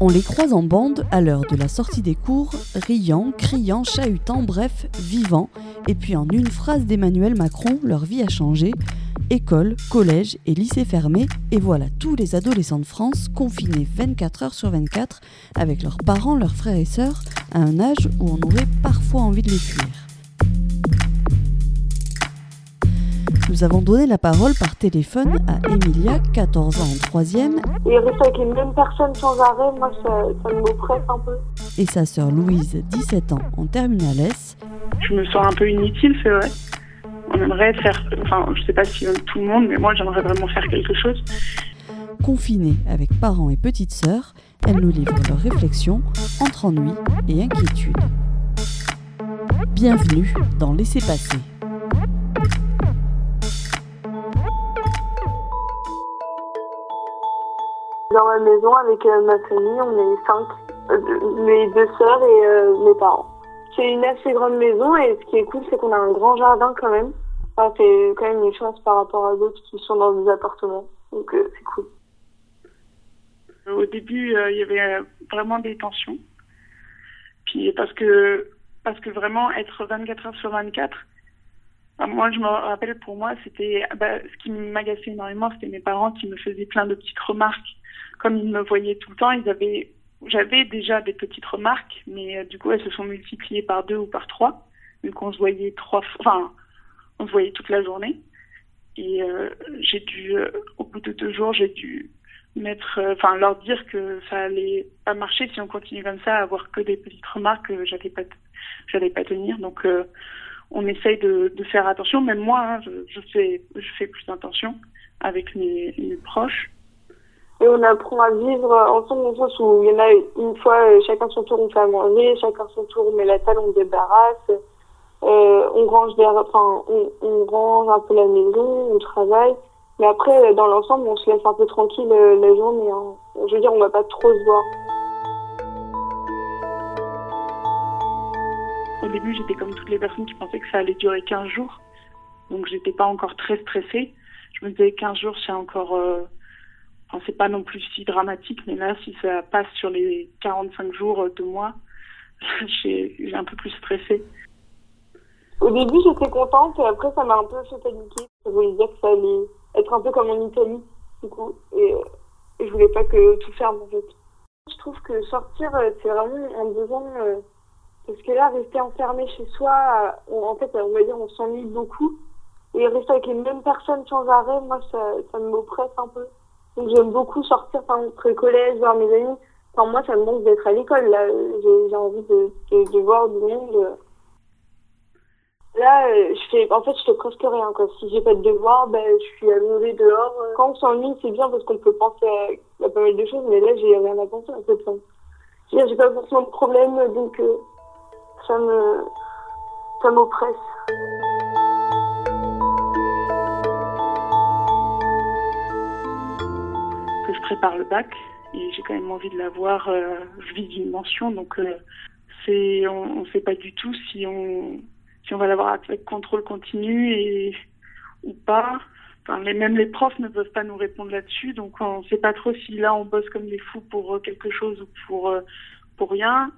On les croise en bande à l'heure de la sortie des cours, riant, criant, chahutant, bref, vivant. Et puis en une phrase d'Emmanuel Macron, leur vie a changé. École, collège et lycée fermés, et voilà tous les adolescents de France confinés 24 heures sur 24 avec leurs parents, leurs frères et sœurs, à un âge où on aurait parfois envie de les fuir. Nous avons donné la parole par téléphone à Emilia, 14 ans en 3e. Et rester avec les mêmes personnes sans arrêt, moi, ça, ça m'oppresse un peu. Et sa sœur Louise, 17 ans, en terminale S. Je me sens un peu inutile, c'est vrai. On aimerait faire, enfin, je sais pas si tout le monde, mais moi, j'aimerais vraiment faire quelque chose. Confinée avec parents et petites sœurs, elles nous livrent leurs réflexions entre ennui et inquiétude. Bienvenue dans Laissez passer. Dans ma maison, avec euh, ma famille, on est cinq. Euh, mes deux sœurs et euh, mes parents. C'est une assez grande maison et ce qui est cool, c'est qu'on a un grand jardin quand même. C'est quand même une chance par rapport à d'autres qui sont dans des appartements. Donc c'est cool. Au début, il y avait vraiment des tensions. Puis parce que parce que vraiment être 24 heures sur 24, moi, je me rappelle pour moi, c'était bah, ce qui m'agaçait énormément, c'était mes parents qui me faisaient plein de petites remarques. Comme ils me voyaient tout le temps, ils avaient, j'avais déjà des petites remarques, mais euh, du coup, elles se sont multipliées par deux ou par trois, vu qu'on se voyait trois, enfin, on se voyait toute la journée. Et euh, j'ai dû, euh, au bout de deux jours, j'ai dû mettre, enfin, leur dire que ça allait pas marcher si on continue comme ça, à avoir que des petites remarques, que j'allais pas, j'allais pas tenir. Donc on essaye de, de, faire attention. Même moi, hein, je, je, fais, je fais plus attention avec mes, proches. Et on apprend à vivre ensemble dans le sens où il y en a une fois, euh, chacun son tour, on fait à manger, chacun son tour, on met la table, on débarrasse, euh, on range des, enfin, on, on, range un peu la maison, on travaille. Mais après, dans l'ensemble, on se laisse un peu tranquille euh, la journée. Hein. Je veux dire, on va pas trop se voir. Au début, j'étais comme toutes les personnes qui pensaient que ça allait durer 15 jours. Donc, j'étais pas encore très stressée. Je me disais 15 jours, c'est encore. Euh... Enfin, c'est pas non plus si dramatique, mais là, si ça passe sur les 45 jours, euh, de mois, j'ai un peu plus stressé. Au début, j'étais contente et après, ça m'a un peu fait paniquer. Ça voulait dire que ça allait être un peu comme en Italie, du coup. Et, et je voulais pas que tout ferme, en fait. Je trouve que sortir, euh, c'est vraiment un besoin. Euh parce que là, rester enfermé chez soi, on, en fait, on va dire, on s'ennuie beaucoup. Et rester avec les mêmes personnes sans arrêt, moi, ça, ça m'oppresse un peu. Donc j'aime beaucoup sortir, enfin, entre collège, voir mes amis. Enfin, moi, ça me manque d'être à l'école. Là, j'ai envie de, voir du monde. Là, je fais, en fait, je fais presque rien. Quoi. Si j'ai pas de devoir, ben, je suis allongée dehors. Quand on s'ennuie, c'est bien parce qu'on peut penser à, à, pas mal de choses, mais là, j'ai rien à penser en fait. J'ai pas forcément de problème, donc. Euh, ça me ça m'oppresse. Que je prépare le bac et j'ai quand même envie de l'avoir. Euh, je vis d'une mention donc euh, c'est on, ne sait pas du tout si on si on va l'avoir avec contrôle continu et ou pas. Enfin, même les profs ne peuvent pas nous répondre là-dessus, donc on ne sait pas trop si là on bosse comme des fous pour quelque chose ou pour pour rien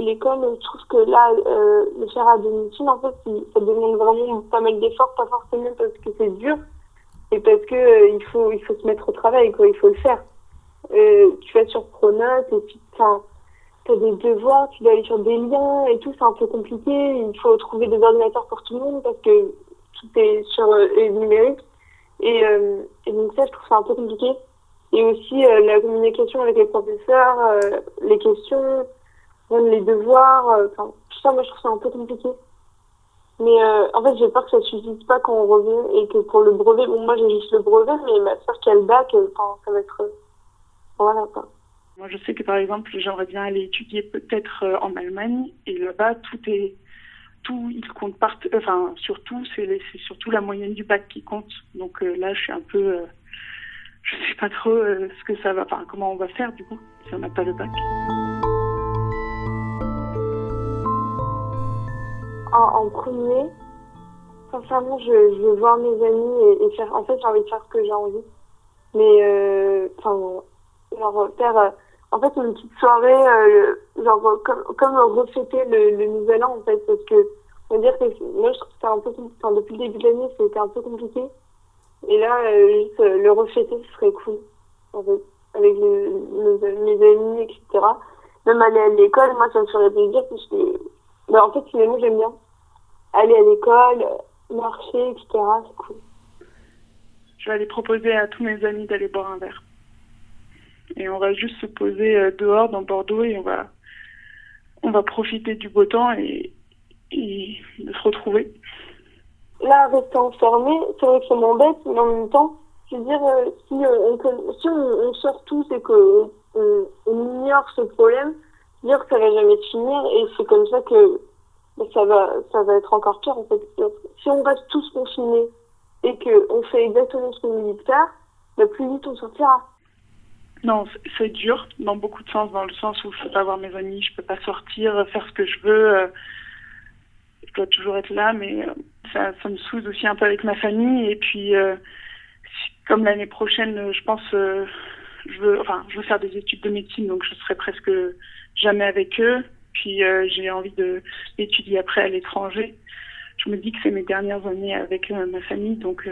l'école, je trouve que là, euh, le faire à domicile, en fait, ça demande vraiment pas mal d'efforts, pas forcément parce que c'est dur, et parce que euh, il faut il faut se mettre au travail, quoi, il faut le faire. Euh, tu vas sur Pronote, et puis, enfin, t'as des devoirs, tu dois aller sur des liens et tout, c'est un peu compliqué. Il faut trouver des ordinateurs pour tout le monde parce que tout est sur euh, numérique. Et, et donc ça, je trouve ça un peu compliqué. Et aussi la communication avec les professeurs, les questions, les devoirs, euh, tout ça, moi, je trouve ça un peu compliqué. Mais euh, en fait, j'ai peur que ça suffise pas quand on revient et que pour le brevet, bon, moi, j'ai juste le brevet, mais ma soeur qui a le bac, euh, enfin, ça va être. Voilà, quoi. Moi, je sais que par exemple, j'aimerais bien aller étudier peut-être en Allemagne et là-bas, tout est. Tout, il compte part, enfin, surtout, c'est surtout la moyenne du bac qui compte. Donc là, je suis un peu. je sais pas trop ce que ça va, enfin, comment on va faire du coup, si on n'a pas le bac. En, premier, sincèrement, je, veux voir mes amis et, faire. En fait, j'ai envie de faire ce que j'ai envie. Mais, euh, enfin, genre, faire. Euh, en fait, une petite soirée, euh, genre, comme, comme refêter le, le nouvel an, en fait, parce que, on va dire que moi, je trouve que c'était un peu, enfin, depuis le début de l'année, c'était un peu compliqué. Et là, juste le refêter, ce serait cool, en fait, avec les, mes amis, etc. Même aller à l'école, moi, ça me ferait plaisir, parce que, bah, en fait, finalement, j'aime bien. Aller à l'école, marcher, etc., c'est cool. Je vais aller proposer à tous mes amis d'aller boire un verre. Et on va juste se poser euh, dehors dans Bordeaux et on va, on va profiter du beau temps et, et de se retrouver. Là, rester enfermé, c'est vrai que ça m'embête, mais en même temps, je veux dire, euh, si, on, on, si on, on, sort tous et qu'on on, on, ignore ce problème, dire que ça va jamais finir et c'est comme ça que ça va, ça va être encore pire en fait. Si on reste tous confinés et qu'on fait exactement ce qu'on nous dit de faire, ben, plus vite on sortira. Non, c'est dur dans beaucoup de sens, dans le sens où je peux pas voir mes amis, je peux pas sortir, faire ce que je veux. Euh, je dois toujours être là, mais euh, ça, me soude aussi un peu avec ma famille. Et puis, euh, comme l'année prochaine, je pense, je veux, enfin, je veux faire des études de médecine, donc je serai presque jamais avec eux. Puis euh, j'ai envie d'étudier après à l'étranger. Je me dis que c'est mes dernières années avec euh, ma famille, donc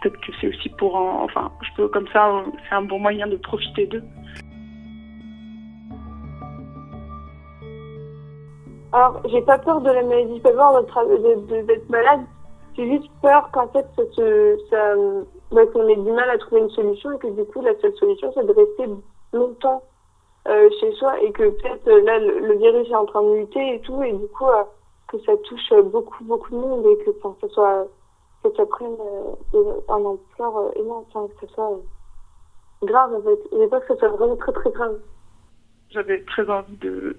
peut-être que c'est aussi pour en, enfin je peux comme ça c'est un bon moyen de profiter d'eux alors j'ai pas peur de la maladie pas peur d'être de, malade j'ai juste peur qu'en fait ça ça bah, qu'on ait du mal à trouver une solution et que du coup la seule solution c'est de rester longtemps euh, chez soi et que peut-être euh, là le, virus est en train de muter et tout et du coup euh, que ça touche beaucoup beaucoup de monde et que enfin, ça soit que ça prenne euh, un ampleur euh, énorme, enfin, que ça soit euh, grave en fait. J'ai pas que ça soit vraiment très très grave. J'avais très envie de,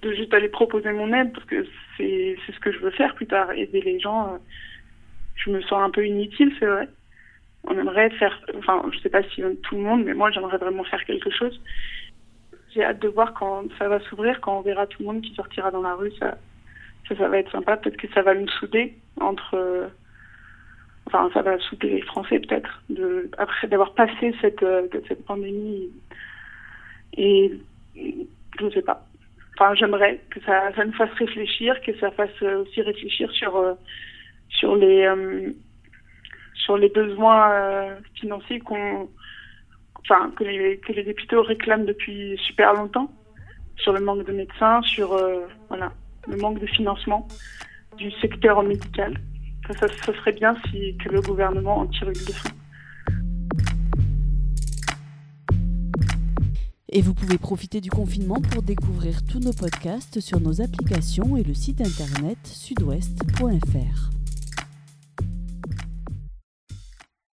de juste aller proposer mon aide parce que c'est ce que je veux faire plus tard, aider les gens. Je me sens un peu inutile, c'est vrai. On aimerait faire, enfin, je sais pas si tout le monde, mais moi j'aimerais vraiment faire quelque chose. J'ai hâte de voir quand ça va s'ouvrir, quand on verra tout le monde qui sortira dans la rue, ça, ça, va être sympa. Peut-être que ça va nous souder entre enfin ça va souder les Français peut-être après d'avoir passé cette euh, cette pandémie et je ne sais pas enfin j'aimerais que ça ça nous fasse réfléchir que ça fasse aussi réfléchir sur euh, sur les euh, sur les besoins euh, financiers qu'on que les que les députés réclament depuis super longtemps sur le manque de médecins sur euh, voilà le manque de financement du secteur médical ça, ça, serait bien si que le gouvernement en tire une leçon. Et vous pouvez profiter du confinement pour découvrir tous nos podcasts sur nos applications et le site internet sudouest.fr.